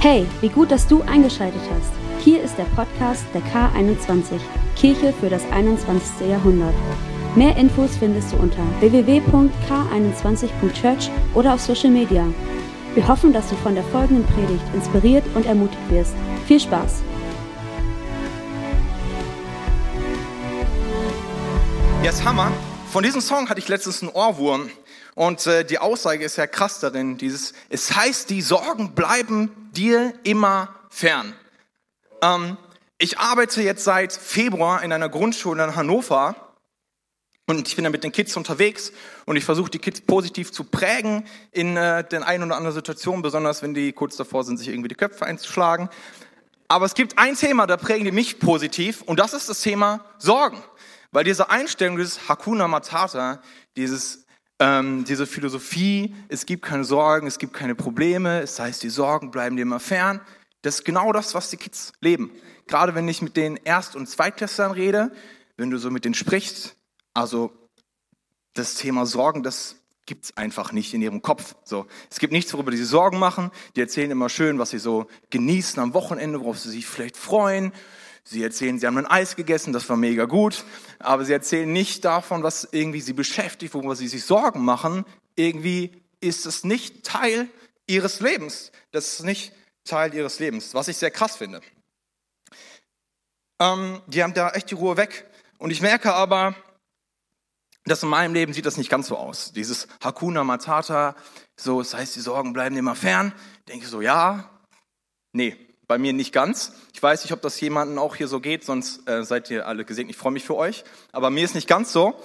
Hey, wie gut, dass du eingeschaltet hast. Hier ist der Podcast der K21, Kirche für das 21. Jahrhundert. Mehr Infos findest du unter www.k21.church oder auf Social Media. Wir hoffen, dass du von der folgenden Predigt inspiriert und ermutigt wirst. Viel Spaß! Jetzt Hammer. Von diesem Song hatte ich letztens einen Ohrwurm. Und äh, die Aussage ist ja krass darin, dieses, es heißt, die Sorgen bleiben dir immer fern. Ähm, ich arbeite jetzt seit Februar in einer Grundschule in Hannover und ich bin da mit den Kids unterwegs und ich versuche die Kids positiv zu prägen in äh, den ein oder anderen Situationen, besonders wenn die kurz davor sind, sich irgendwie die Köpfe einzuschlagen. Aber es gibt ein Thema, da prägen die mich positiv und das ist das Thema Sorgen. Weil diese Einstellung, dieses Hakuna Matata, dieses, ähm, diese Philosophie, es gibt keine Sorgen, es gibt keine Probleme, es heißt, die Sorgen bleiben dir immer fern, das ist genau das, was die Kids leben. Gerade wenn ich mit den Erst- und Zweitklässlern rede, wenn du so mit denen sprichst, also das Thema Sorgen, das gibt's einfach nicht in ihrem Kopf. So, es gibt nichts, worüber sie Sorgen machen. Die erzählen immer schön, was sie so genießen am Wochenende, worauf sie sich vielleicht freuen. Sie erzählen, sie haben ein Eis gegessen, das war mega gut, aber sie erzählen nicht davon, was irgendwie sie beschäftigt, worüber sie sich Sorgen machen. Irgendwie ist es nicht Teil ihres Lebens. Das ist nicht Teil ihres Lebens, was ich sehr krass finde. Ähm, die haben da echt die Ruhe weg. Und ich merke aber, dass in meinem Leben sieht das nicht ganz so aus. Dieses Hakuna Matata, so, das heißt, die Sorgen bleiben immer fern. Denke so, ja, nee, bei mir nicht ganz. Ich weiß nicht, ob das jemandem auch hier so geht, sonst äh, seid ihr alle gesegnet. Ich freue mich für euch. Aber mir ist nicht ganz so.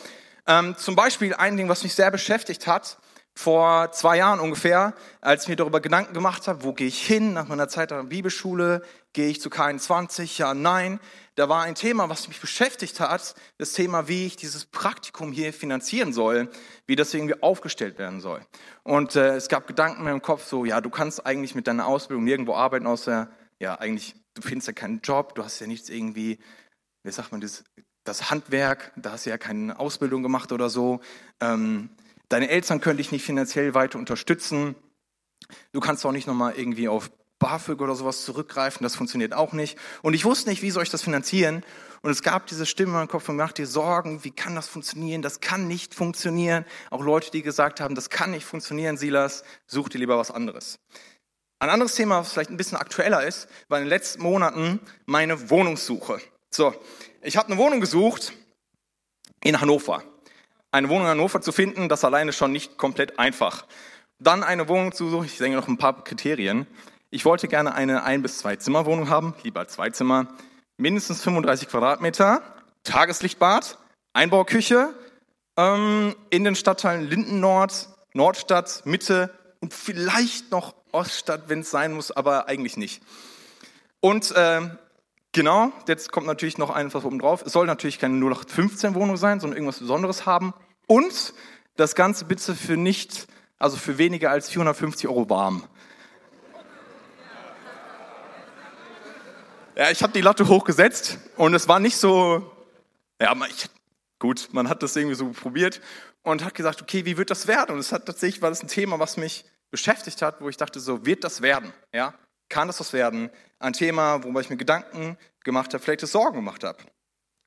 Ähm, zum Beispiel ein Ding, was mich sehr beschäftigt hat, vor zwei Jahren ungefähr, als ich mir darüber Gedanken gemacht habe, wo gehe ich hin nach meiner Zeit an der Bibelschule, gehe ich zu K21, ja, nein. Da war ein Thema, was mich beschäftigt hat, das Thema, wie ich dieses Praktikum hier finanzieren soll, wie das irgendwie aufgestellt werden soll. Und äh, es gab Gedanken in meinem Kopf so, ja, du kannst eigentlich mit deiner Ausbildung nirgendwo arbeiten, außer ja, eigentlich, du findest ja keinen Job, du hast ja nichts irgendwie, wie sagt man das, das Handwerk, da hast du ja keine Ausbildung gemacht oder so. Ähm, deine Eltern können dich nicht finanziell weiter unterstützen. Du kannst auch nicht nochmal irgendwie auf BAföG oder sowas zurückgreifen, das funktioniert auch nicht. Und ich wusste nicht, wie soll ich das finanzieren? Und es gab diese Stimme in meinem Kopf und macht dir Sorgen, wie kann das funktionieren? Das kann nicht funktionieren. Auch Leute, die gesagt haben, das kann nicht funktionieren, Silas, such dir lieber was anderes. Ein anderes Thema, was vielleicht ein bisschen aktueller ist, war in den letzten Monaten meine Wohnungssuche. So, ich habe eine Wohnung gesucht in Hannover. Eine Wohnung in Hannover zu finden, das alleine schon nicht komplett einfach. Dann eine Wohnung zu suchen, ich denke noch ein paar Kriterien. Ich wollte gerne eine ein bis zwei Zimmer Wohnung haben, lieber zwei Zimmer, mindestens 35 Quadratmeter, Tageslichtbad, Einbauküche, ähm, in den Stadtteilen Linden Nord, Nordstadt, Mitte und vielleicht noch Oststadt, wenn es sein muss, aber eigentlich nicht. Und äh, genau, jetzt kommt natürlich noch eines oben drauf. Es soll natürlich keine 0815-Wohnung sein, sondern irgendwas Besonderes haben. Und das Ganze bitte für nicht, also für weniger als 450 Euro warm. Ja, ich habe die Latte hochgesetzt und es war nicht so, ja, ich, gut, man hat das irgendwie so probiert und hat gesagt, okay, wie wird das werden? Und es hat tatsächlich, war das ein Thema, was mich beschäftigt hat, wo ich dachte, so wird das werden, ja? Kann das was werden? Ein Thema, worüber ich mir Gedanken gemacht habe, vielleicht Sorgen gemacht habe.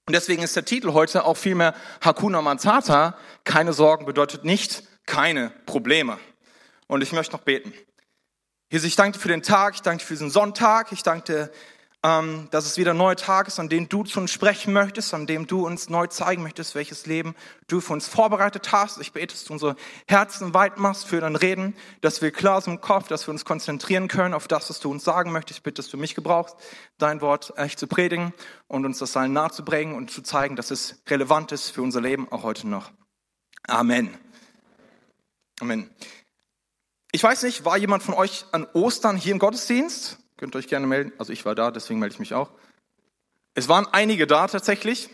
Und deswegen ist der Titel heute auch vielmehr Hakuna Matata. Keine Sorgen bedeutet nicht keine Probleme. Und ich möchte noch beten. Jesus, ich danke dir für den Tag, ich danke dir für diesen Sonntag, ich danke dir ähm, dass es wieder ein neuer Tag ist, an dem du zu uns sprechen möchtest, an dem du uns neu zeigen möchtest, welches Leben du für uns vorbereitet hast. Ich bete, dass du unsere Herzen weit machst für dein Reden, dass wir klar sind im Kopf, dass wir uns konzentrieren können auf das, was du uns sagen möchtest. Ich bitte, dass du mich gebrauchst, dein Wort echt zu predigen und uns das allen nahezubringen und zu zeigen, dass es relevant ist für unser Leben, auch heute noch. Amen. Amen. Ich weiß nicht, war jemand von euch an Ostern hier im Gottesdienst? Könnt ihr euch gerne melden. Also ich war da, deswegen melde ich mich auch. Es waren einige da tatsächlich.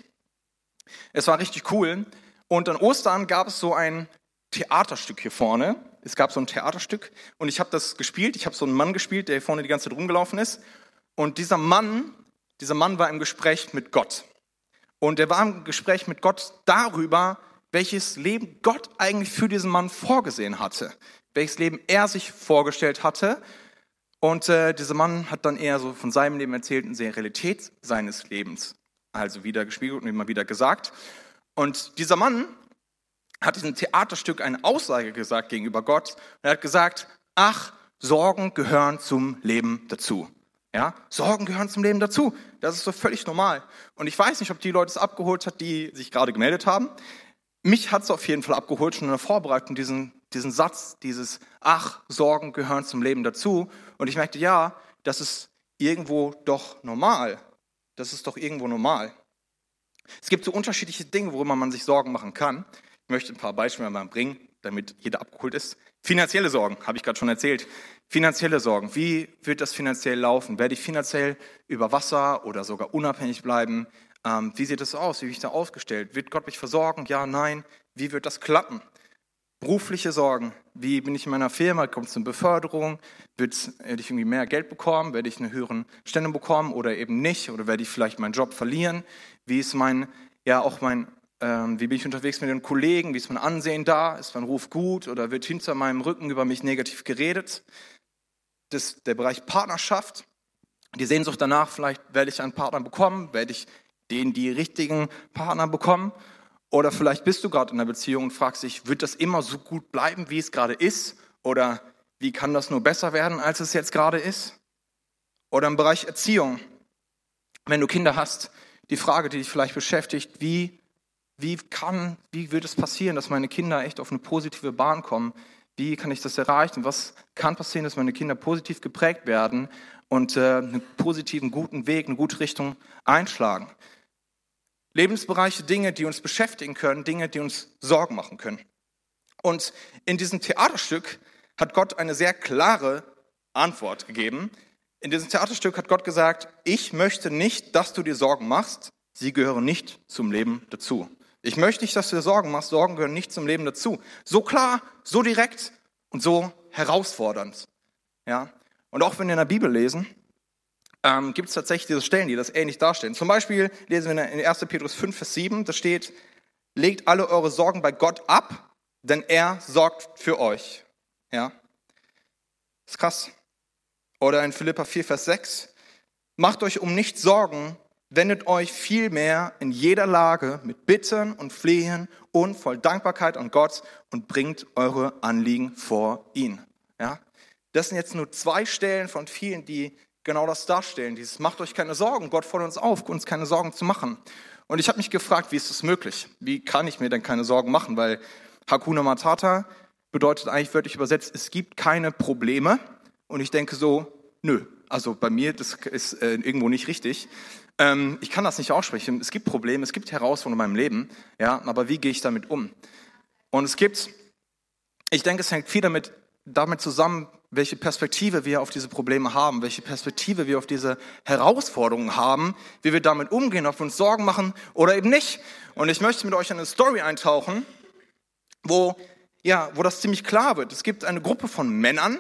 Es war richtig cool. Und an Ostern gab es so ein Theaterstück hier vorne. Es gab so ein Theaterstück und ich habe das gespielt. Ich habe so einen Mann gespielt, der hier vorne die ganze Zeit rumgelaufen ist. Und dieser Mann, dieser Mann war im Gespräch mit Gott. Und er war im Gespräch mit Gott darüber, welches Leben Gott eigentlich für diesen Mann vorgesehen hatte. Welches Leben er sich vorgestellt hatte Und äh, dieser Mann hat dann eher so von seinem Leben erzählt und der Realität seines Lebens, also wieder gespiegelt und immer wieder gesagt. Und dieser Mann hat diesem Theaterstück eine Aussage gesagt gegenüber Gott. Und er hat gesagt, ach, Sorgen gehören zum Leben dazu. Ja, Sorgen gehören zum Leben dazu. Das ist so völlig normal. Und ich weiß nicht, ob die Leute es abgeholt hat, die sich gerade gemeldet haben. Mich hat es auf jeden Fall abgeholt, schon in der Vorbereitung, diesen, diesen Satz, dieses Ach, Sorgen gehören zum Leben dazu. Und ich merkte, ja, das ist irgendwo doch normal. Das ist doch irgendwo normal. Es gibt so unterschiedliche Dinge, worüber man sich Sorgen machen kann. Ich möchte ein paar Beispiele mal bringen, damit jeder abgeholt ist. Finanzielle Sorgen, habe ich gerade schon erzählt. Finanzielle Sorgen. Wie wird das finanziell laufen? Werde ich finanziell über Wasser oder sogar unabhängig bleiben? Ähm, wie sieht das aus? Wie bin ich da aufgestellt? Wird Gott mich versorgen? Ja, nein. Wie wird das klappen? Berufliche Sorgen. Wie bin ich in meiner Firma? Kommt es eine Beförderung? Werde ich irgendwie mehr Geld bekommen? Werde ich eine höhere Stelle bekommen oder eben nicht? Oder werde ich vielleicht meinen Job verlieren? Wie ist mein, ja, auch mein ähm, wie bin ich unterwegs mit den Kollegen? Wie ist mein Ansehen da? Ist mein Ruf gut oder wird hinter meinem Rücken über mich negativ geredet? Das, der Bereich Partnerschaft, die Sehnsucht danach, vielleicht werde ich einen Partner bekommen, werde ich den die richtigen Partner bekommen? Oder vielleicht bist du gerade in einer Beziehung und fragst dich, wird das immer so gut bleiben, wie es gerade ist? Oder wie kann das nur besser werden, als es jetzt gerade ist? Oder im Bereich Erziehung, wenn du Kinder hast, die Frage, die dich vielleicht beschäftigt, wie wie kann, wie wird es passieren, dass meine Kinder echt auf eine positive Bahn kommen? Wie kann ich das erreichen? Was kann passieren, dass meine Kinder positiv geprägt werden und äh, einen positiven, guten Weg, eine gute Richtung einschlagen? Lebensbereiche, Dinge, die uns beschäftigen können, Dinge, die uns Sorgen machen können. Und in diesem Theaterstück hat Gott eine sehr klare Antwort gegeben. In diesem Theaterstück hat Gott gesagt, ich möchte nicht, dass du dir Sorgen machst, sie gehören nicht zum Leben dazu. Ich möchte nicht, dass du dir Sorgen machst. Sorgen gehören nicht zum Leben dazu. So klar, so direkt und so herausfordernd. Ja? Und auch wenn wir in der Bibel lesen, ähm, gibt es tatsächlich diese Stellen, die das ähnlich darstellen. Zum Beispiel lesen wir in 1. Petrus 5, Vers 7, da steht, legt alle eure Sorgen bei Gott ab, denn er sorgt für euch. Ja? Ist krass. Oder in Philippa 4, Vers 6, macht euch um nichts Sorgen, wendet euch vielmehr in jeder Lage mit Bitten und Flehen und voll Dankbarkeit an Gott und bringt eure Anliegen vor ihn. Ja? Das sind jetzt nur zwei Stellen von vielen, die genau das darstellen. Dieses macht euch keine Sorgen, Gott fordert uns auf, uns keine Sorgen zu machen. Und ich habe mich gefragt, wie ist das möglich? Wie kann ich mir denn keine Sorgen machen? Weil Hakuna Matata bedeutet eigentlich wörtlich übersetzt, es gibt keine Probleme. Und ich denke so, nö, also bei mir, das ist äh, irgendwo nicht richtig. Ähm, ich kann das nicht aussprechen. Es gibt Probleme, es gibt Herausforderungen in meinem Leben, ja, aber wie gehe ich damit um? Und es gibt, ich denke, es hängt viel damit, damit zusammen, welche Perspektive wir auf diese Probleme haben, welche Perspektive wir auf diese Herausforderungen haben, wie wir damit umgehen, ob wir uns Sorgen machen oder eben nicht. Und ich möchte mit euch in eine Story eintauchen, wo, ja, wo das ziemlich klar wird. Es gibt eine Gruppe von Männern,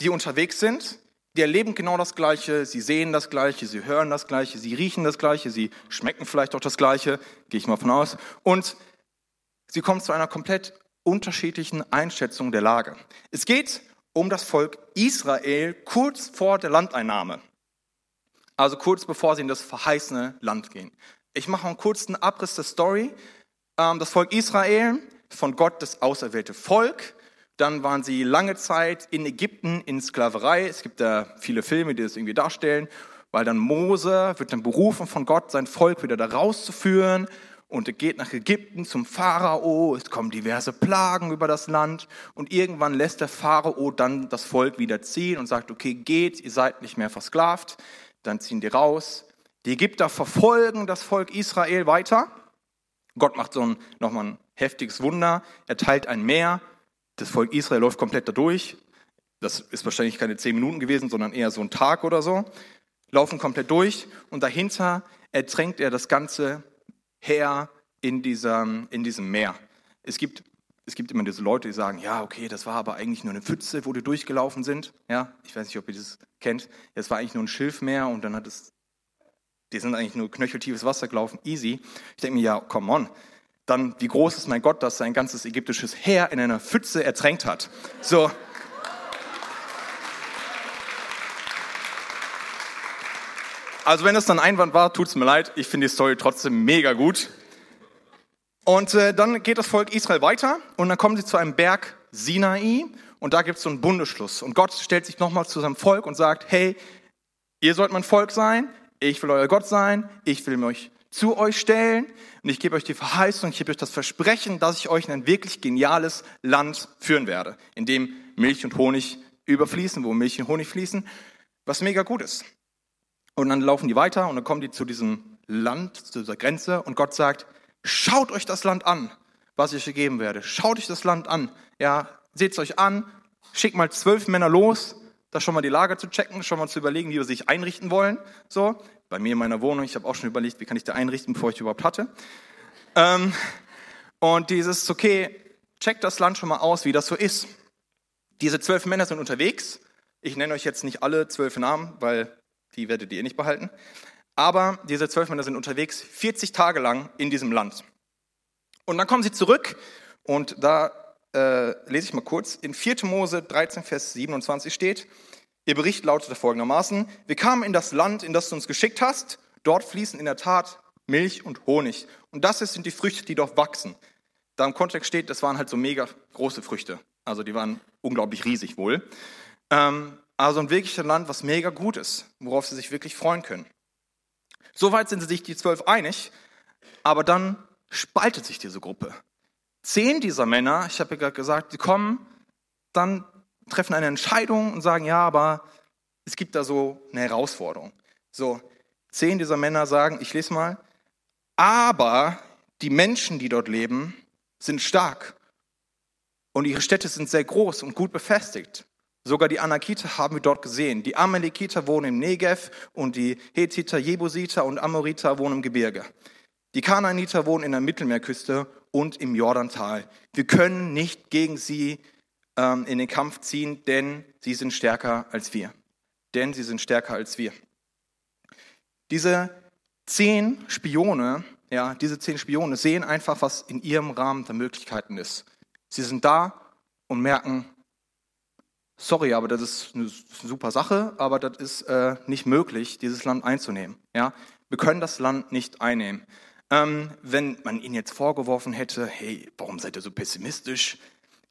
die unterwegs sind die erleben genau das Gleiche, sie sehen das Gleiche, sie hören das Gleiche, sie riechen das Gleiche, sie schmecken vielleicht auch das Gleiche, gehe ich mal von aus. Und sie kommen zu einer komplett unterschiedlichen Einschätzung der Lage. Es geht um das Volk Israel kurz vor der Landeinnahme. Also kurz bevor sie in das verheißene Land gehen. Ich mache einen kurzen Abriss der Story. Ähm, das Volk Israel, von Gott das auserwählte Volk, dann waren sie lange Zeit in Ägypten in Sklaverei. Es gibt da viele Filme, die das irgendwie darstellen, weil dann Mose wird dann berufen von Gott, sein Volk wieder da rauszuführen. Und er geht nach Ägypten zum Pharao. Es kommen diverse Plagen über das Land. Und irgendwann lässt der Pharao dann das Volk wieder ziehen und sagt, okay, geht, ihr seid nicht mehr versklavt. Dann ziehen die raus. Die Ägypter verfolgen das Volk Israel weiter. Gott macht so ein, nochmal ein heftiges Wunder. Er teilt ein Meer das Volk Israel läuft komplett da durch. Das ist wahrscheinlich keine zehn Minuten gewesen, sondern eher so ein Tag oder so. Laufen komplett durch und dahinter ertränkt er das ganze Heer in, dieser, in diesem Meer. Es gibt, es gibt immer diese Leute, die sagen, ja, okay, das war aber eigentlich nur eine Pfütze, wo die durchgelaufen sind. Ja, ich weiß nicht, ob ihr das kennt. Es war eigentlich nur ein Schilfmeer und dann hat es, die sind eigentlich nur knöcheltiefes Wasser gelaufen, easy. Ich denke mir, ja, come on, dann wie groß ist mein Gott, dass sein ganzes ägyptisches Heer in einer Pfütze ertränkt hat. So. Also wenn das dann Einwand war, tut's mir leid. Ich finde die Story trotzdem mega gut. Und äh, dann geht das Volk Israel weiter und dann kommen sie zu einem Berg Sinai und da gibt es so einen Bundesschluss. Und Gott stellt sich nochmal zu seinem Volk und sagt, hey, ihr sollt mein Volk sein, ich will euer Gott sein, ich will mich zu euch stellen und ich gebe euch die Verheißung, ich gebe euch das Versprechen, dass ich euch in ein wirklich geniales Land führen werde, in dem Milch und Honig überfließen, wo Milch und Honig fließen, was mega gut ist. Und dann laufen die weiter und dann kommen die zu diesem Land, zu dieser Grenze und Gott sagt, schaut euch das Land an, was ich euch geben werde. Schaut euch das Land an. Ja, seht es euch an, schickt mal zwölf Männer los, da schon mal die Lage zu checken, schon mal zu überlegen, wie wir sich einrichten wollen. So, bei mir in meiner Wohnung, ich habe auch schon überlegt, wie kann ich da einrichten, bevor ich überhaupt hatte. Ähm, und dieses, okay, checkt das Land schon mal aus, wie das so ist. Diese zwölf Männer sind unterwegs. Ich nenne euch jetzt nicht alle zwölf Namen, weil die werdet ihr nicht behalten. Aber diese zwölf Männer sind unterwegs 40 Tage lang in diesem Land. Und dann kommen sie zurück und da äh, lese ich mal kurz. In 4. Mose 13, Vers 27 steht, ihr Bericht lautete folgendermaßen, wir kamen in das Land, in das du uns geschickt hast, dort fließen in der Tat Milch und Honig. Und das sind die Früchte, die dort wachsen. Da im Kontext steht, das waren halt so mega große Früchte. Also die waren unglaublich riesig wohl. Ähm, also ein wirkliches Land, was mega gut ist, worauf sie sich wirklich freuen können. Soweit sind sich die zwölf einig, aber dann spaltet sich diese Gruppe. Zehn dieser Männer, ich habe ja gerade gesagt, die kommen, dann treffen eine Entscheidung und sagen, ja, aber es gibt da so eine Herausforderung. So, zehn dieser Männer sagen, ich lese mal, aber die Menschen, die dort leben, sind stark und ihre Städte sind sehr groß und gut befestigt. Sogar die Anakiter haben wir dort gesehen. Die Amalekiter wohnen im Negev und die Hethiter, Jebusiter und Amoriter wohnen im Gebirge. Die Kanaaniter wohnen in der Mittelmeerküste und im Jordantal. Wir können nicht gegen sie ähm, in den Kampf ziehen, denn sie sind stärker als wir. Denn sie sind stärker als wir. Diese zehn Spione, ja, diese zehn Spione sehen einfach, was in ihrem Rahmen der Möglichkeiten ist. Sie sind da und merken, sorry, aber das ist eine super Sache, aber das ist äh, nicht möglich, dieses Land einzunehmen. Ja? Wir können das Land nicht einnehmen. Ähm, wenn man ihnen jetzt vorgeworfen hätte, hey, warum seid ihr so pessimistisch?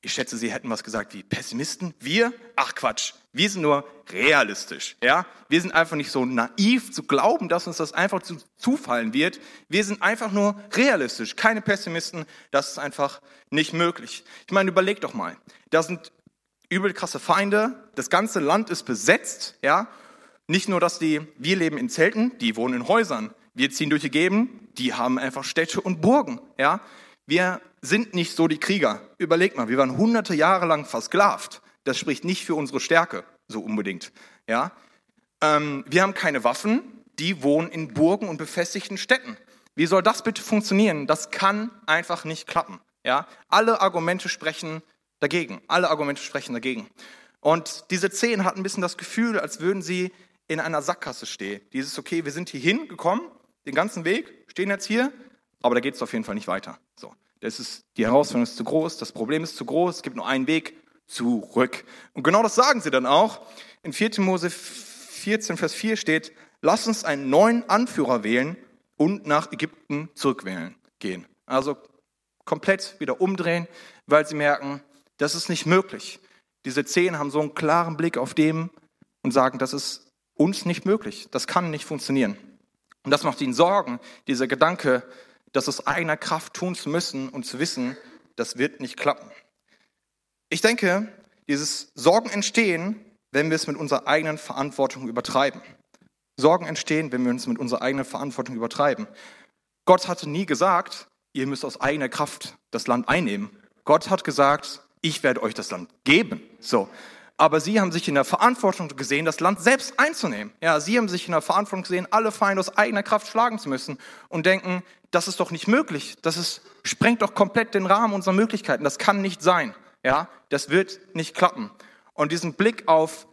Ich schätze, sie hätten was gesagt wie Pessimisten. Wir? Ach Quatsch, wir sind nur realistisch. Ja? Wir sind einfach nicht so naiv zu glauben, dass uns das einfach zu, zufallen wird. Wir sind einfach nur realistisch, keine Pessimisten. Das ist einfach nicht möglich. Ich meine, überleg doch mal. Da sind übel krasse Feinde, das ganze Land ist besetzt, ja. Nicht nur, dass die, wir leben in Zelten, die wohnen in Häusern. Wir ziehen durch die Gegend, die haben einfach Städte und Burgen, ja. Wir sind nicht so die Krieger. Überleg mal, wir waren hunderte Jahre lang versklavt. Das spricht nicht für unsere Stärke, so unbedingt, ja. Ähm, wir haben keine Waffen, die wohnen in Burgen und befestigten Städten. Wie soll das bitte funktionieren? Das kann einfach nicht klappen. Ja? Alle Argumente sprechen dagegen. Alle Argumente sprechen dagegen. Und diese zehn hatten ein bisschen das Gefühl, als würden sie in einer Sackgasse stehen. Dieses, okay, wir sind hier hingekommen, den ganzen Weg, stehen jetzt hier, aber da geht es auf jeden Fall nicht weiter. So, das ist, die Herausforderung ist zu groß, das Problem ist zu groß, es gibt nur einen Weg zurück. Und genau das sagen sie dann auch. In 4. Mose 14, Vers 4 steht, lass uns einen neuen Anführer wählen und nach Ägypten zurückwählen gehen. Also komplett wieder umdrehen, weil sie merken, das ist nicht möglich. Diese zehn haben so einen klaren Blick auf dem und sagen, das ist uns nicht möglich. Das kann nicht funktionieren. Und das macht ihnen Sorgen, dieser Gedanke, das aus eigener Kraft tun zu müssen und zu wissen, das wird nicht klappen. Ich denke, dieses Sorgen entstehen, wenn wir es mit unserer eigenen Verantwortung übertreiben. Sorgen entstehen, wenn wir uns mit unserer eigenen Verantwortung übertreiben. Gott hatte nie gesagt, ihr müsst aus eigener Kraft das Land einnehmen. Gott hat gesagt, ich werde euch das Land geben. So. Aber sie haben sich in der Verantwortung gesehen, das Land selbst einzunehmen. Ja, sie haben sich in der Verantwortung gesehen, alle Feinde aus eigener Kraft schlagen zu müssen und denken, das ist doch nicht möglich. Das ist, sprengt doch komplett den Rahmen unserer Möglichkeiten. Das kann nicht sein. Ja, das wird nicht klappen. Und diesen Blick auf,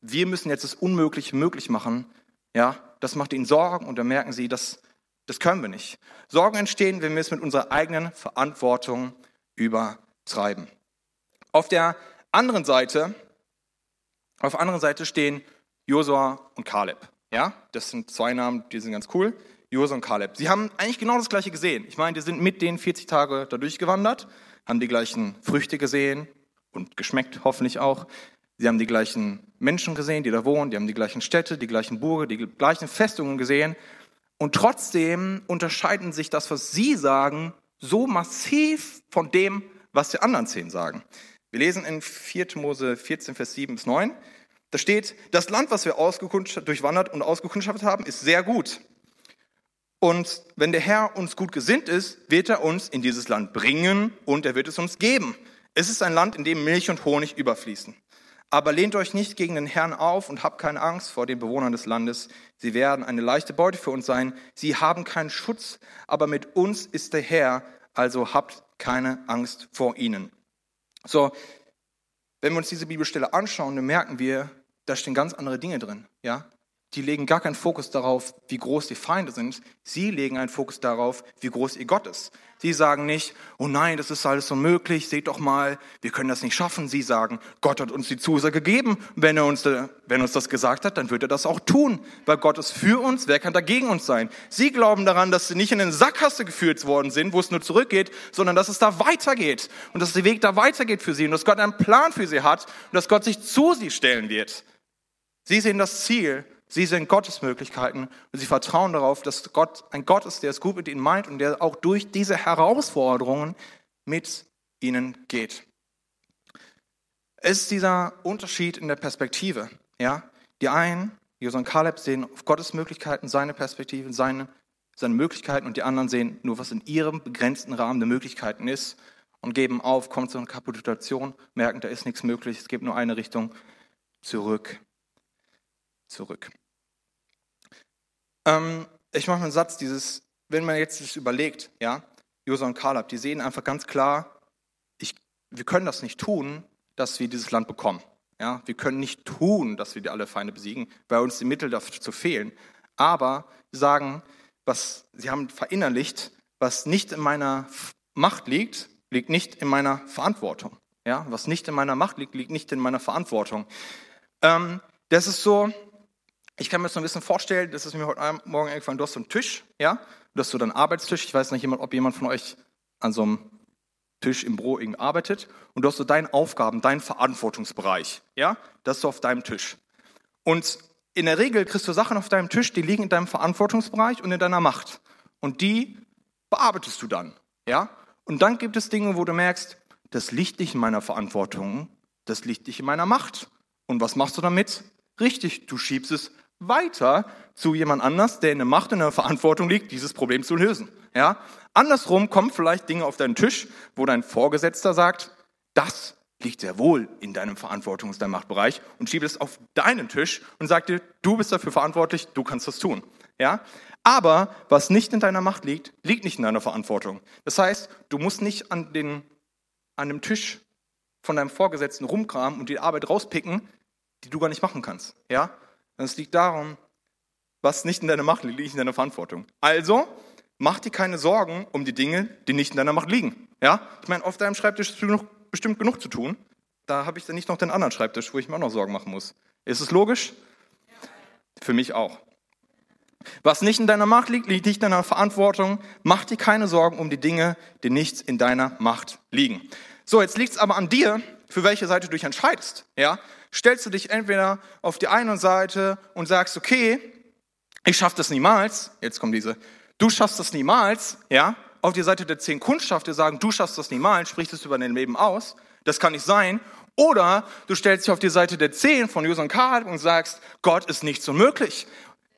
wir müssen jetzt das Unmögliche möglich machen, ja, das macht ihnen Sorgen und dann merken sie, das, das können wir nicht. Sorgen entstehen, wenn wir es mit unserer eigenen Verantwortung übertreiben. Auf der anderen Seite, auf der anderen Seite stehen Josua und Kaleb. Ja, das sind zwei Namen, die sind ganz cool. Josua und Kaleb. Sie haben eigentlich genau das Gleiche gesehen. Ich meine, die sind mit den 40 Tage da durchgewandert, haben die gleichen Früchte gesehen und geschmeckt hoffentlich auch. Sie haben die gleichen Menschen gesehen, die da wohnen, die haben die gleichen Städte, die gleichen Burgen, die gleichen Festungen gesehen. Und trotzdem unterscheiden sich das, was sie sagen, so massiv von dem, was die anderen zehn sagen. Wir lesen in 4. Mose 14, Vers 7 bis 9. Da steht, das Land, was wir durchwandert und ausgekundschaftet haben, ist sehr gut. Und wenn der Herr uns gut gesinnt ist, wird er uns in dieses Land bringen und er wird es uns geben. Es ist ein Land, in dem Milch und Honig überfließen. Aber lehnt euch nicht gegen den Herrn auf und habt keine Angst vor den Bewohnern des Landes. Sie werden eine leichte Beute für uns sein. Sie haben keinen Schutz, aber mit uns ist der Herr, also habt keine Angst vor ihnen. So, wenn wir uns diese Bibelstelle anschauen, dann merken wir, da stehen ganz andere Dinge drin. Ja? Die legen gar keinen Fokus darauf, wie groß die Feinde sind. Sie legen einen Fokus darauf, wie groß ihr Gott ist. Sie sagen nicht, oh nein, das ist alles unmöglich, seht doch mal, wir können das nicht schaffen. Sie sagen, Gott hat uns die Zusage gegeben. Wenn er uns, wenn er uns das gesagt hat, dann wird er das auch tun. Weil Gott ist für uns, wer kann dagegen uns sein? Sie glauben daran, dass sie nicht in eine Sackgasse geführt worden sind, wo es nur zurückgeht, sondern dass es da weitergeht. Und dass der Weg da weitergeht für sie und dass Gott einen Plan für sie hat und dass Gott sich zu sie stellen wird. Sie sehen das Ziel Sie sehen Gottes Möglichkeiten und sie vertrauen darauf, dass Gott ein Gott ist, der es gut mit ihnen meint und der auch durch diese Herausforderungen mit ihnen geht. Es ist dieser Unterschied in der Perspektive. Ja? Die einen, Josua und Kaleb, sehen auf Gottes Möglichkeiten, seine Perspektiven, seine, seine Möglichkeiten und die anderen sehen nur, was in ihrem begrenzten Rahmen der Möglichkeiten ist und geben auf, kommt zu einer Kapitulation, merken, da ist nichts möglich, es gibt nur eine Richtung, zurück. Zurück. Ähm, ich mache einen Satz, dieses, wenn man jetzt das überlegt, ja, Josua und Kaleb, die sehen einfach ganz klar, ich, wir können das nicht tun, dass wir dieses Land bekommen. Ja, wir können nicht tun, dass wir alle Feinde besiegen, weil uns die Mittel dafür fehlen. Aber sie sagen, was sie haben verinnerlicht, was nicht in meiner Macht liegt, liegt nicht in meiner Verantwortung. Ja, was nicht in meiner Macht liegt, liegt nicht in meiner Verantwortung. Ähm, das ist so, ich kann mir das so ein bisschen vorstellen, das ist mir heute Morgen eingefallen, du hast so einen Tisch, ja, du hast so deinen Arbeitstisch, ich weiß nicht, ob jemand von euch an so einem Tisch im Büro irgendwie arbeitet und du hast so deine Aufgaben, deinen Verantwortungsbereich, ja, das ist so auf deinem Tisch. Und in der Regel kriegst du Sachen auf deinem Tisch, die liegen in deinem Verantwortungsbereich und in deiner Macht. Und die bearbeitest du dann, ja. Und dann gibt es Dinge, wo du merkst, das liegt nicht in meiner Verantwortung, das liegt nicht in meiner Macht. Und was machst du damit? Richtig, du schiebst es weiter zu jemand anders, der in der Macht und in der Verantwortung liegt, dieses Problem zu lösen. Ja? Andersrum kommen vielleicht Dinge auf deinen Tisch, wo dein Vorgesetzter sagt, das liegt sehr wohl in deinem Verantwortungs- und deinem Machtbereich und schiebt es auf deinen Tisch und sagt dir, du bist dafür verantwortlich, du kannst das tun. Ja? Aber was nicht in deiner Macht liegt, liegt nicht in deiner Verantwortung. Das heißt, du musst nicht an, den, an dem Tisch von deinem Vorgesetzten rumkramen und die Arbeit rauspicken, die du gar nicht machen kannst. Ja? Es liegt darum, was nicht in deiner Macht liegt, liegt in deiner Verantwortung. Also, mach dir keine Sorgen um die Dinge, die nicht in deiner Macht liegen. Ja? Ich meine, auf deinem Schreibtisch ist bestimmt genug zu tun. Da habe ich dann nicht noch den anderen Schreibtisch, wo ich mir auch noch Sorgen machen muss. Ist es logisch? Für mich auch. Was nicht in deiner Macht liegt, liegt nicht in deiner Verantwortung. Mach dir keine Sorgen um die Dinge, die nicht in deiner Macht liegen. So, jetzt liegt es aber an dir, für welche Seite du dich entscheidest. Ja? stellst du dich entweder auf die eine Seite und sagst, okay, ich schaffe das niemals, jetzt kommt diese, du schaffst das niemals, ja, auf die Seite der zehn Kundschafter sagen, du schaffst das niemals, sprichst es über dein Leben aus, das kann nicht sein. Oder du stellst dich auf die Seite der zehn von Jus und Karl und sagst, Gott ist nicht so möglich.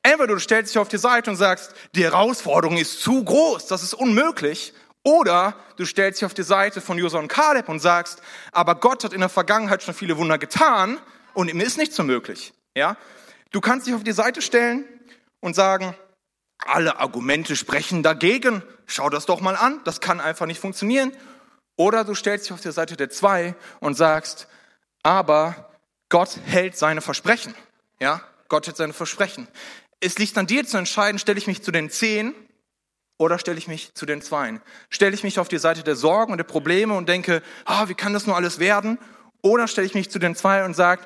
Entweder du stellst dich auf die Seite und sagst, die Herausforderung ist zu groß, das ist unmöglich. Oder du stellst dich auf die Seite von Josua und Kaleb und sagst, aber Gott hat in der Vergangenheit schon viele Wunder getan und ihm ist nichts so möglich. Ja? Du kannst dich auf die Seite stellen und sagen, alle Argumente sprechen dagegen. Schau das doch mal an. Das kann einfach nicht funktionieren. Oder du stellst dich auf die Seite der zwei und sagst, aber Gott hält seine Versprechen. Ja? Gott hält seine Versprechen. Es liegt an dir zu entscheiden, stelle ich mich zu den zehn oder stelle ich mich zu den Zweien? Stelle ich mich auf die Seite der Sorgen und der Probleme und denke, ah, wie kann das nur alles werden? Oder stelle ich mich zu den Zweien und sage,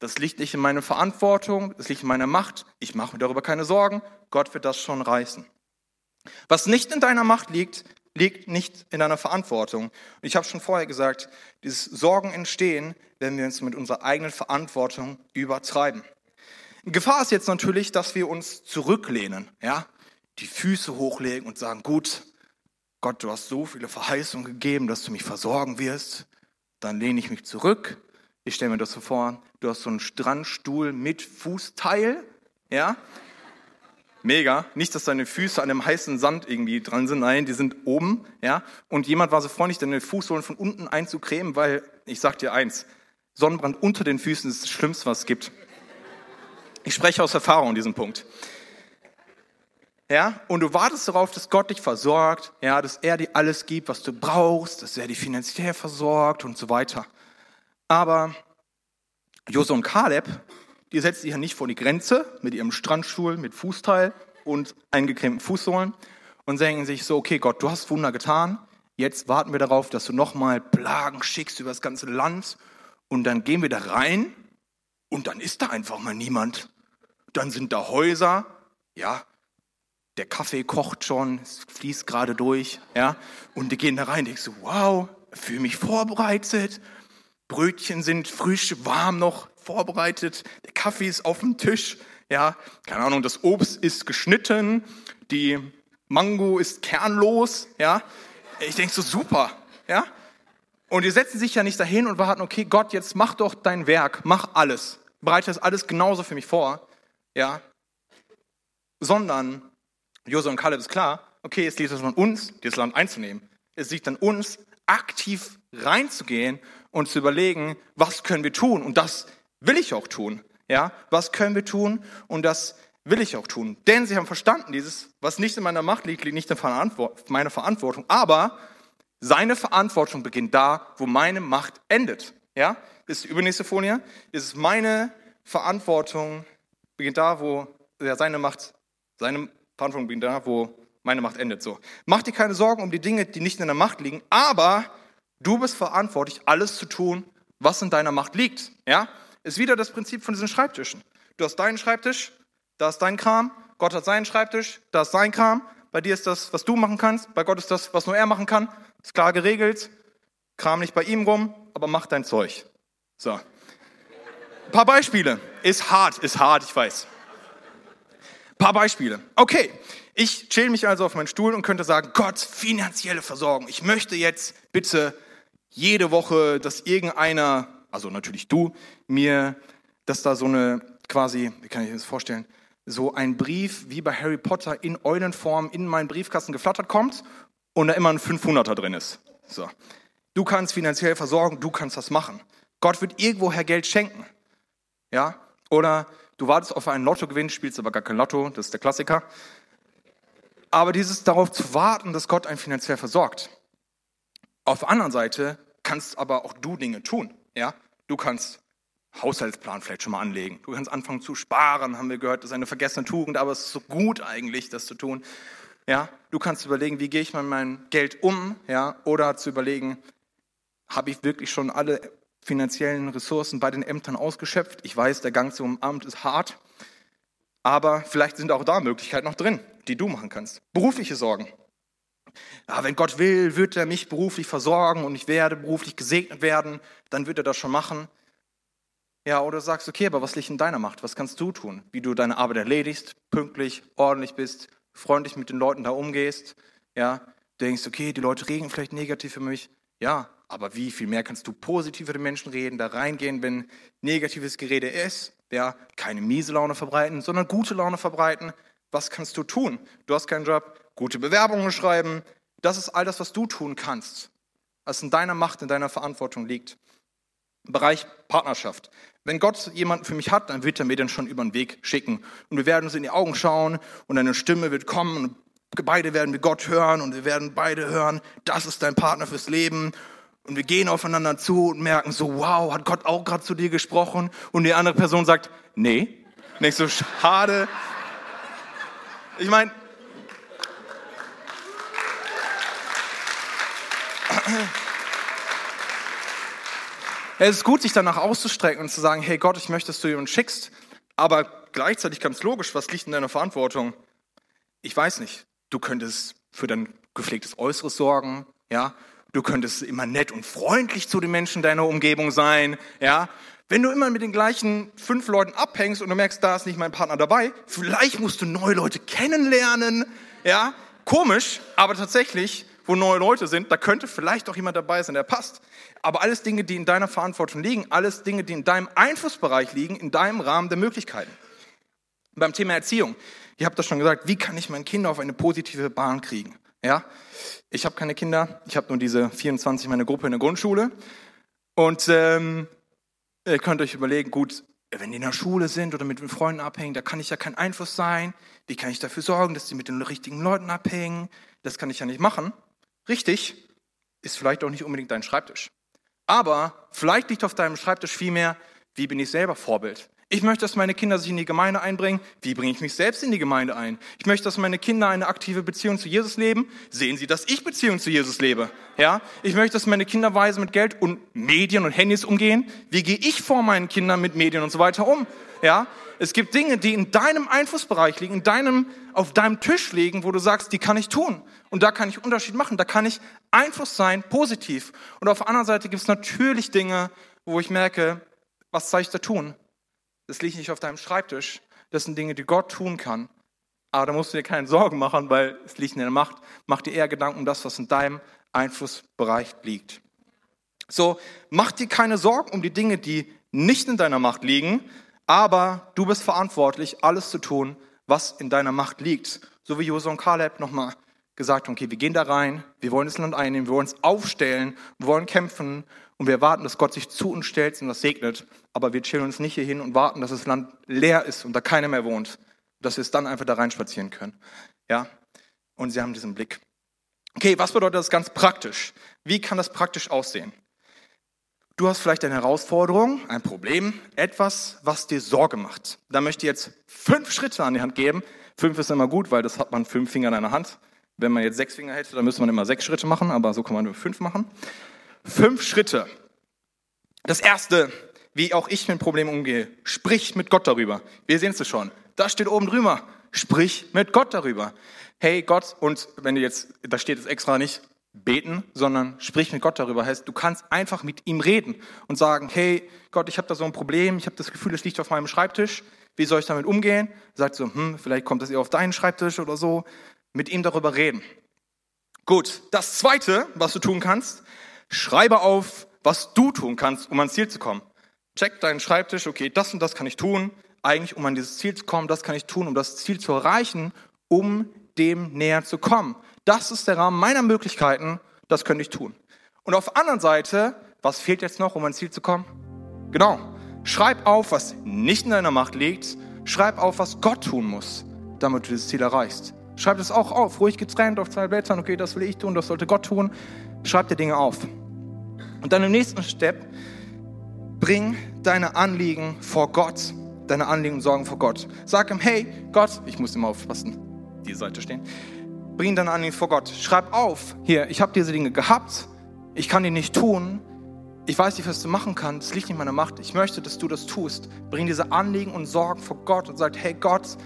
Das liegt nicht in meiner Verantwortung, das liegt in meiner Macht. Ich mache mir darüber keine Sorgen. Gott wird das schon reißen. Was nicht in deiner Macht liegt, liegt nicht in deiner Verantwortung. Und ich habe schon vorher gesagt, dieses Sorgen entstehen, wenn wir uns mit unserer eigenen Verantwortung übertreiben. Gefahr ist jetzt natürlich, dass wir uns zurücklehnen, ja, die Füße hochlegen und sagen, gut, Gott, du hast so viele Verheißungen gegeben, dass du mich versorgen wirst. Dann lehne ich mich zurück. Ich stelle mir das so vor, du hast so einen Strandstuhl mit Fußteil, ja, Mega. Nicht, dass deine Füße an dem heißen Sand irgendwie dran sind. Nein, die sind oben. Ja. Und jemand war so freundlich, deine Fußsohlen von unten einzucremen, weil, ich sag dir eins, Sonnenbrand unter den Füßen ist das Schlimmste, was es gibt. Ich spreche aus Erfahrung in diesem Punkt. Ja, und du wartest darauf, dass Gott dich versorgt, ja, dass er dir alles gibt, was du brauchst, dass er dich finanziell versorgt und so weiter. Aber Jose und Kaleb, die setzt sich ja nicht vor die Grenze mit ihrem Strandstuhl, mit Fußteil und eingecremten Fußsohlen und denken sich so, okay Gott, du hast Wunder getan, jetzt warten wir darauf, dass du nochmal Plagen schickst über das ganze Land und dann gehen wir da rein und dann ist da einfach mal niemand. Dann sind da Häuser, ja, der Kaffee kocht schon, es fließt gerade durch, ja, und die gehen da rein, denkst so, wow, fühle mich vorbereitet, Brötchen sind frisch, warm noch, vorbereitet, der Kaffee ist auf dem Tisch, ja, keine Ahnung, das Obst ist geschnitten, die Mango ist kernlos, ja. Ich denke so, super, ja. Und die setzen sich ja nicht dahin und warten, okay, Gott, jetzt mach doch dein Werk, mach alles, bereite das alles genauso für mich vor, ja. Sondern, Josua und Kaleb ist klar, okay, es liegt es an uns, dieses Land einzunehmen. Es liegt an uns, aktiv reinzugehen und zu überlegen, was können wir tun? Und das will ich auch tun. Ja, was können wir tun? Und das will ich auch tun. Denn sie haben verstanden, dieses, was nicht in meiner Macht liegt, liegt nicht in meiner Verantwortung. Aber seine Verantwortung beginnt da, wo meine Macht endet. Ja, das ist die übernächste Folie. Es ist meine Verantwortung beginnt da, wo ja, seine Macht, seine Verantwortung beginnt da, wo meine Macht endet. So, mach dir keine Sorgen um die Dinge, die nicht in der Macht liegen. Aber du bist verantwortlich, alles zu tun, was in deiner Macht liegt. Ja, ist wieder das Prinzip von diesen Schreibtischen. Du hast deinen Schreibtisch, da ist dein Kram, Gott hat seinen Schreibtisch, da ist sein Kram, bei dir ist das, was du machen kannst, bei Gott ist das, was nur er machen kann. Ist klar geregelt, kram nicht bei ihm rum, aber mach dein Zeug. So. Ein paar Beispiele. Ist hart, ist hart, ich weiß. Paar Beispiele. Okay, ich chill mich also auf meinen Stuhl und könnte sagen, Gott, finanzielle Versorgung. Ich möchte jetzt bitte jede Woche, dass irgendeiner also natürlich du, mir, dass da so eine quasi, wie kann ich das vorstellen, so ein Brief wie bei Harry Potter in Eulenform in meinen Briefkasten geflattert kommt und da immer ein 500er drin ist. So. Du kannst finanziell versorgen, du kannst das machen. Gott wird irgendwoher Geld schenken. Ja? Oder du wartest auf einen Lottogewinn, spielst aber gar kein Lotto, das ist der Klassiker. Aber dieses darauf zu warten, dass Gott einen finanziell versorgt. Auf der anderen Seite kannst aber auch du Dinge tun. Ja? Du kannst Haushaltsplan vielleicht schon mal anlegen. Du kannst anfangen zu sparen, haben wir gehört, das ist eine vergessene Tugend, aber es ist so gut eigentlich, das zu tun. Ja, du kannst überlegen, wie gehe ich mit meinem Geld um, ja, oder zu überlegen, habe ich wirklich schon alle finanziellen Ressourcen bei den Ämtern ausgeschöpft? Ich weiß, der Gang zum Amt ist hart, aber vielleicht sind auch da Möglichkeiten noch drin, die du machen kannst. Berufliche Sorgen ja, wenn Gott will, wird er mich beruflich versorgen und ich werde beruflich gesegnet werden, dann wird er das schon machen. Ja, oder sagst, okay, aber was liegt in deiner Macht? Was kannst du tun? Wie du deine Arbeit erledigst, pünktlich, ordentlich bist, freundlich mit den Leuten da umgehst. Ja, du denkst, okay, die Leute reden vielleicht negativ für mich. Ja, aber wie viel mehr kannst du positiv für den Menschen reden, da reingehen, wenn negatives Gerede ist? Ja, keine miese Laune verbreiten, sondern gute Laune verbreiten. Was kannst du tun? Du hast keinen Job, gute Bewerbungen schreiben. Das ist all das, was du tun kannst, was in deiner Macht, in deiner Verantwortung liegt. Bereich Partnerschaft. Wenn Gott jemanden für mich hat, dann wird er mir den schon über den Weg schicken. Und wir werden uns in die Augen schauen und eine Stimme wird kommen und beide werden wir Gott hören und wir werden beide hören, das ist dein Partner fürs Leben. Und wir gehen aufeinander zu und merken so, wow, hat Gott auch gerade zu dir gesprochen? Und die andere Person sagt, nee. Nicht so schade. Ich meine, Es ist gut, sich danach auszustrecken und zu sagen, hey Gott, ich möchte, dass du jemanden schickst, aber gleichzeitig ganz logisch, was liegt in deiner Verantwortung? Ich weiß nicht. Du könntest für dein gepflegtes Äußeres sorgen, ja. Du könntest immer nett und freundlich zu den Menschen deiner Umgebung sein, ja. Wenn du immer mit den gleichen fünf Leuten abhängst und du merkst, da ist nicht mein Partner dabei, vielleicht musst du neue Leute kennenlernen, ja. Komisch, aber tatsächlich, wo neue Leute sind, da könnte vielleicht auch jemand dabei sein, der passt. Aber alles Dinge, die in deiner Verantwortung liegen, alles Dinge, die in deinem Einflussbereich liegen, in deinem Rahmen der Möglichkeiten. Beim Thema Erziehung, ich habe das schon gesagt, wie kann ich meine Kinder auf eine positive Bahn kriegen? Ja, ich habe keine Kinder, ich habe nur diese 24 meine Gruppe in der Grundschule und ähm, ihr könnt euch überlegen, gut, wenn die in der Schule sind oder mit den Freunden abhängen, da kann ich ja kein Einfluss sein. Wie kann ich dafür sorgen, dass die mit den richtigen Leuten abhängen? Das kann ich ja nicht machen. Richtig, ist vielleicht auch nicht unbedingt dein Schreibtisch. Aber vielleicht liegt auf deinem Schreibtisch vielmehr, wie bin ich selber Vorbild? Ich möchte, dass meine Kinder sich in die Gemeinde einbringen. Wie bringe ich mich selbst in die Gemeinde ein? Ich möchte, dass meine Kinder eine aktive Beziehung zu Jesus leben. Sehen sie, dass ich Beziehung zu Jesus lebe? Ja? Ich möchte, dass meine Kinder weise mit Geld und Medien und Handys umgehen. Wie gehe ich vor meinen Kindern mit Medien und so weiter um? Ja? Es gibt Dinge, die in deinem Einflussbereich liegen, in deinem, auf deinem Tisch liegen, wo du sagst, die kann ich tun. Und da kann ich Unterschied machen. Da kann ich Einfluss sein, positiv. Und auf der anderen Seite gibt es natürlich Dinge, wo ich merke, was soll ich da tun? Das liegt nicht auf deinem Schreibtisch. Das sind Dinge, die Gott tun kann. Aber da musst du dir keine Sorgen machen, weil es liegt in der Macht. Mach dir eher Gedanken um das, was in deinem Einflussbereich liegt. So, mach dir keine Sorgen um die Dinge, die nicht in deiner Macht liegen, aber du bist verantwortlich, alles zu tun, was in deiner Macht liegt. So wie Josua und Kaleb nochmal gesagt okay, wir gehen da rein, wir wollen das Land einnehmen, wir wollen uns aufstellen, wir wollen kämpfen und wir erwarten, dass Gott sich zu uns stellt und das segnet. Aber wir chillen uns nicht hier hin und warten, dass das Land leer ist und da keiner mehr wohnt. Dass wir es dann einfach da reinspazieren können. Ja? Und sie haben diesen Blick. Okay, was bedeutet das ganz praktisch? Wie kann das praktisch aussehen? Du hast vielleicht eine Herausforderung, ein Problem, etwas, was dir Sorge macht. Da möchte ich jetzt fünf Schritte an die Hand geben. Fünf ist immer gut, weil das hat man fünf Finger in einer Hand. Wenn man jetzt sechs Finger hätte, dann müsste man immer sechs Schritte machen, aber so kann man nur fünf machen. Fünf Schritte. Das erste, wie auch ich mit Problemen umgehe. Sprich mit Gott darüber. Wir sehen es schon. Da steht oben drüber. Sprich mit Gott darüber. Hey Gott, und wenn du jetzt, da steht es extra nicht, beten, sondern sprich mit Gott darüber. Heißt, du kannst einfach mit ihm reden und sagen, hey Gott, ich habe da so ein Problem, ich habe das Gefühl, es liegt auf meinem Schreibtisch. Wie soll ich damit umgehen? Sagt so, hm, vielleicht kommt das eher auf deinen Schreibtisch oder so. Mit ihm darüber reden. Gut, das zweite, was du tun kannst, schreibe auf, was du tun kannst, um ans Ziel zu kommen. Check deinen Schreibtisch, okay, das und das kann ich tun, eigentlich um an dieses Ziel zu kommen, das kann ich tun, um das Ziel zu erreichen, um dem näher zu kommen. Das ist der Rahmen meiner Möglichkeiten, das könnte ich tun. Und auf der anderen Seite, was fehlt jetzt noch, um ans Ziel zu kommen? Genau, schreib auf, was nicht in deiner Macht liegt, schreib auf, was Gott tun muss, damit du dieses Ziel erreichst. Schreib das auch auf, ruhig getrennt auf zwei Blättern, okay, das will ich tun, das sollte Gott tun. Schreib dir Dinge auf. Und dann im nächsten Step, bring deine Anliegen vor Gott. Deine Anliegen und Sorgen vor Gott. Sag ihm, hey Gott, ich muss immer aufpassen, die Seite stehen. Bring deine Anliegen vor Gott. Schreib auf, hier, ich habe diese Dinge gehabt, ich kann die nicht tun, ich weiß nicht, was du machen kannst, es liegt nicht in meiner Macht, ich möchte, dass du das tust. Bring diese Anliegen und Sorgen vor Gott und sag, hey Gott,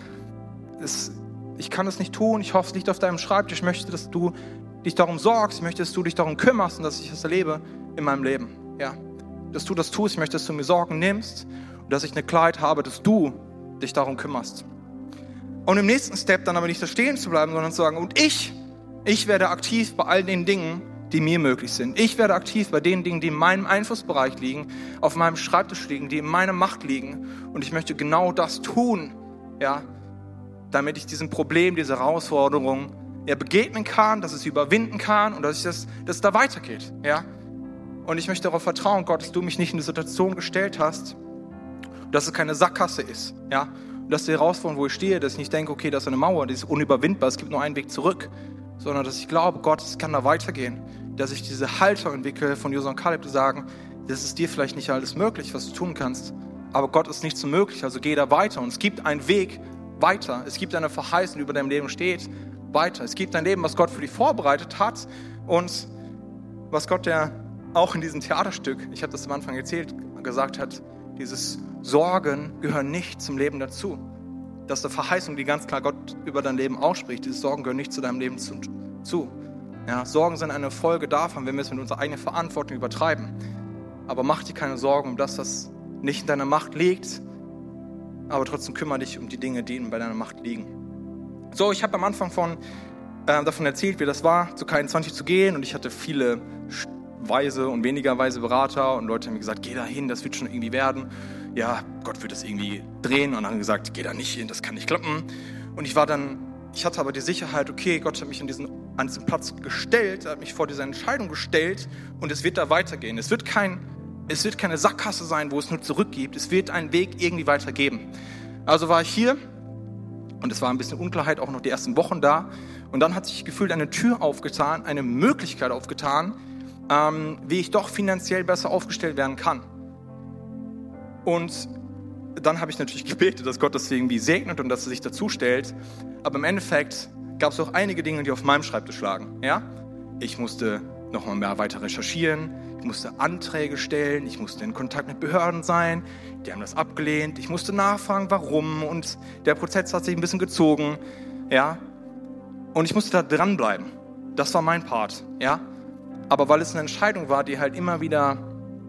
es, ich kann das nicht tun, ich hoffe, es liegt auf deinem Schreibtisch, ich möchte, dass du dich darum sorgst, ich möchte, dass du dich darum kümmerst und dass ich das erlebe in meinem Leben. Ja, dass du das tust, ich möchte, dass du mir Sorgen nimmst und dass ich eine Klarheit habe, dass du dich darum kümmerst. Und im nächsten Step dann aber nicht da stehen zu bleiben, sondern zu sagen, und ich, ich werde aktiv bei all den Dingen, die mir möglich sind. Ich werde aktiv bei den Dingen, die in meinem Einflussbereich liegen, auf meinem Schreibtisch liegen, die in meiner Macht liegen. Und ich möchte genau das tun, ja, damit ich diesem Problem, dieser Herausforderung ja, begegnen kann, dass es überwinden kann und dass, ich das, dass es da weitergeht. Ja? Und ich möchte darauf vertrauen, Gott, dass du mich nicht in eine Situation gestellt hast, dass es keine Sackgasse ist. Ja? Und dass die Herausforderung, wo ich stehe, dass ich nicht denke, okay, das ist eine Mauer, die ist unüberwindbar, es gibt nur einen Weg zurück, sondern dass ich glaube, Gott, es kann da weitergehen. Dass ich diese Haltung entwickle von Josua und Kaleb, die sagen, das ist dir vielleicht nicht alles möglich, was du tun kannst, aber Gott ist nicht so möglich, also geh da weiter. Und es gibt einen Weg weiter. Es gibt eine Verheißung, die über deinem Leben steht, weiter. Es gibt ein Leben, was Gott für dich vorbereitet hat und was Gott der auch in diesem Theaterstück, ich habe das am Anfang erzählt, gesagt hat, dieses Sorgen gehören nicht zum Leben dazu. Das ist eine Verheißung, die ganz klar Gott über dein Leben ausspricht. Diese Sorgen gehören nicht zu deinem Leben zu. Ja, Sorgen sind eine Folge davon, wenn wir es mit unserer eigenen Verantwortung übertreiben. Aber mach dir keine Sorgen um das, was nicht in deiner Macht liegt, aber trotzdem kümmere dich um die Dinge, die bei deiner Macht liegen. So, ich habe am Anfang von, äh, davon erzählt, wie das war, zu K21 zu gehen und ich hatte viele weise und weniger weise Berater und Leute haben mir gesagt, geh da hin, das wird schon irgendwie werden. Ja, Gott wird das irgendwie drehen und haben gesagt, geh da nicht hin, das kann nicht klappen. Und ich war dann, ich hatte aber die Sicherheit, okay, Gott hat mich an diesen, an diesen Platz gestellt, hat mich vor diese Entscheidung gestellt und es wird da weitergehen. Es wird kein, es wird keine Sackgasse sein, wo es nur zurückgibt. Es wird einen Weg irgendwie weitergeben. Also war ich hier und es war ein bisschen Unklarheit auch noch die ersten Wochen da. Und dann hat sich gefühlt eine Tür aufgetan, eine Möglichkeit aufgetan, ähm, wie ich doch finanziell besser aufgestellt werden kann. Und dann habe ich natürlich gebetet, dass Gott das irgendwie segnet und dass er sich dazu stellt. Aber im Endeffekt gab es auch einige Dinge, die auf meinem Schreibtisch lagen. Ja? Ich musste nochmal mehr weiter recherchieren, ich musste Anträge stellen, ich musste in Kontakt mit Behörden sein, die haben das abgelehnt, ich musste nachfragen, warum und der Prozess hat sich ein bisschen gezogen. Ja? Und ich musste da dranbleiben. Das war mein Part. Ja? Aber weil es eine Entscheidung war, die halt immer wieder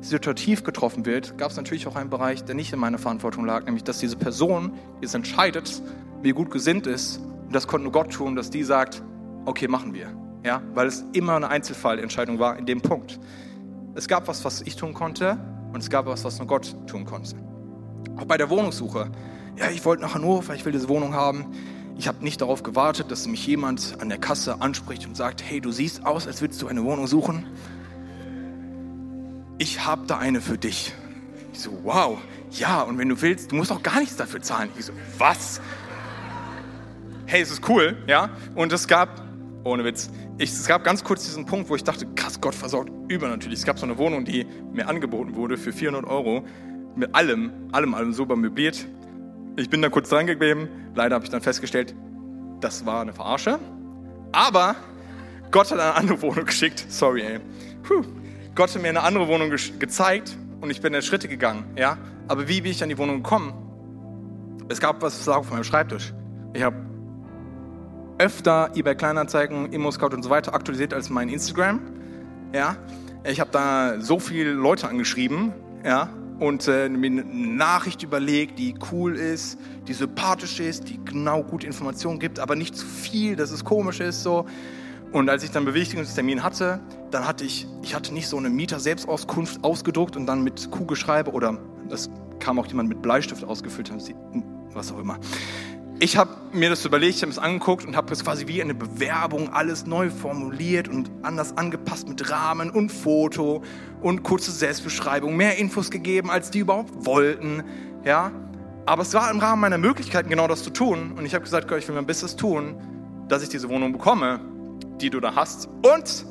situativ getroffen wird, gab es natürlich auch einen Bereich, der nicht in meiner Verantwortung lag, nämlich dass diese Person, die es entscheidet, wie gut gesinnt ist, und das konnte nur Gott tun, dass die sagt, okay, machen wir. Ja, weil es immer eine Einzelfallentscheidung war in dem Punkt. Es gab was, was ich tun konnte, und es gab was, was nur Gott tun konnte. Auch bei der Wohnungssuche. Ja, ich wollte nach Hannover, ich will diese Wohnung haben. Ich habe nicht darauf gewartet, dass mich jemand an der Kasse anspricht und sagt, hey, du siehst aus, als würdest du eine Wohnung suchen. Ich habe da eine für dich. Ich so, wow, ja, und wenn du willst, du musst auch gar nichts dafür zahlen. Ich so, was? Hey, es ist cool, ja? Und es gab, ohne Witz, ich, es gab ganz kurz diesen Punkt, wo ich dachte, krass, Gott versorgt übernatürlich. Es gab so eine Wohnung, die mir angeboten wurde für 400 Euro, mit allem, allem, allem super möbliert. Ich bin da kurz dran geblieben. Leider habe ich dann festgestellt, das war eine Verarsche. Aber Gott hat eine andere Wohnung geschickt. Sorry, ey. Puh. Gott hat mir eine andere Wohnung ge gezeigt und ich bin in Schritte gegangen. Ja? Aber wie bin ich an die Wohnung gekommen? Es gab was auf meinem Schreibtisch. Ich habe öfter eBay Kleinanzeigen, Immo-Scout und so weiter aktualisiert als mein Instagram. Ja? Ich habe da so viele Leute angeschrieben, ja, und äh, mir eine Nachricht überlegt, die cool ist, die sympathisch ist, die genau gute Informationen gibt, aber nicht zu viel, dass es komisch ist so. Und als ich dann Besichtigungstermin hatte, dann hatte ich, ich hatte nicht so eine Mieter-Selbstauskunft ausgedruckt und dann mit Kugelschreiber oder das kam auch jemand mit Bleistift ausgefüllt, was auch immer. Ich habe mir das überlegt, ich habe es angeguckt und habe das quasi wie eine Bewerbung alles neu formuliert und anders angepasst mit Rahmen und Foto und kurze Selbstbeschreibung, mehr Infos gegeben, als die überhaupt wollten, ja. Aber es war im Rahmen meiner Möglichkeiten genau das zu tun und ich habe gesagt, ich will mein Bestes tun, dass ich diese Wohnung bekomme, die du da hast und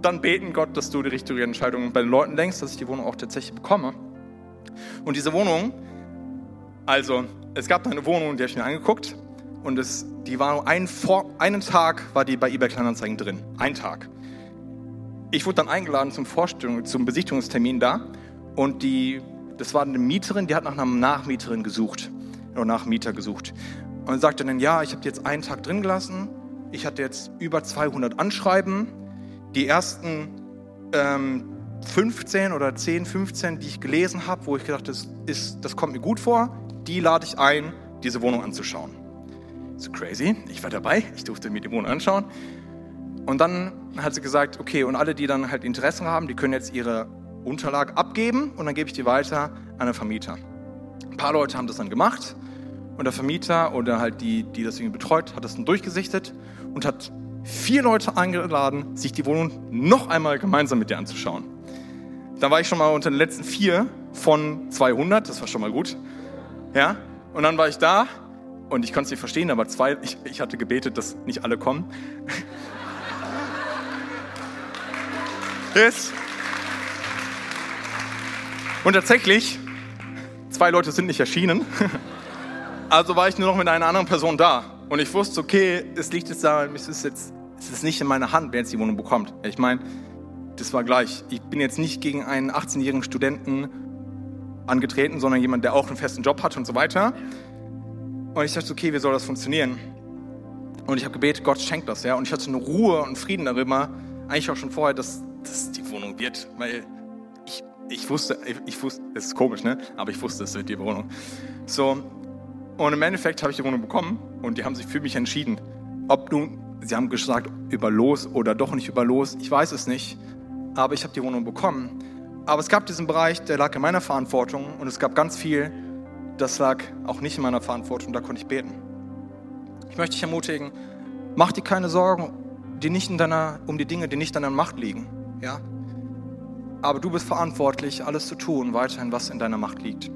dann beten Gott, dass du die richtige Entscheidung bei den Leuten denkst, dass ich die Wohnung auch tatsächlich bekomme. Und diese Wohnung, also es gab eine Wohnung, die habe ich mir angeguckt. Und es, die war nur ein, vor, einen Tag war die bei eBay Kleinanzeigen drin. Ein Tag. Ich wurde dann eingeladen zum Vorstellung, zum Besichtigungstermin da. Und die, das war eine Mieterin, die hat nach einer Nachmieterin gesucht. Oder nach Mieter gesucht. Und sagte dann, ja, ich habe die jetzt einen Tag drin gelassen, ich hatte jetzt über 200 Anschreiben, die ersten ähm, 15 oder 10, 15, die ich gelesen habe, wo ich gedacht, das, das kommt mir gut vor, die lade ich ein, diese Wohnung anzuschauen. So crazy, ich war dabei, ich durfte mir die Wohnung anschauen. Und dann hat sie gesagt, okay, und alle, die dann halt Interesse haben, die können jetzt ihre Unterlagen abgeben und dann gebe ich die weiter an den Vermieter. Ein paar Leute haben das dann gemacht und der Vermieter oder halt die, die das irgendwie betreut, hat das dann durchgesichtet und hat vier Leute eingeladen, sich die Wohnung noch einmal gemeinsam mit dir anzuschauen. Da war ich schon mal unter den letzten vier von 200, das war schon mal gut. Ja? Und dann war ich da und ich konnte es nicht verstehen, aber zwei, ich, ich hatte gebetet, dass nicht alle kommen. yes. Und tatsächlich, zwei Leute sind nicht erschienen. Also war ich nur noch mit einer anderen Person da. Und ich wusste, okay, es liegt jetzt da, es ist jetzt, es ist nicht in meiner Hand, wer jetzt die Wohnung bekommt. Ich meine, das war gleich. Ich bin jetzt nicht gegen einen 18-jährigen Studenten angetreten, sondern jemand, der auch einen festen Job hat und so weiter. Und ich dachte, okay, wie soll das funktionieren? Und ich habe gebetet, Gott schenkt das, ja. Und ich hatte eine Ruhe und Frieden darüber, eigentlich auch schon vorher, dass das die Wohnung wird, weil ich, ich wusste, ich, ich wusste, es ist komisch, ne? Aber ich wusste, es wird die Wohnung. So. Und im Endeffekt habe ich die Wohnung bekommen und die haben sich für mich entschieden. Ob nun, sie haben gesagt, über los oder doch nicht über los, ich weiß es nicht. Aber ich habe die Wohnung bekommen. Aber es gab diesen Bereich, der lag in meiner Verantwortung und es gab ganz viel, das lag auch nicht in meiner Verantwortung, da konnte ich beten. Ich möchte dich ermutigen, mach dir keine Sorgen die nicht in deiner, um die Dinge, die nicht in deiner Macht liegen. Ja? Aber du bist verantwortlich, alles zu tun, weiterhin, was in deiner Macht liegt.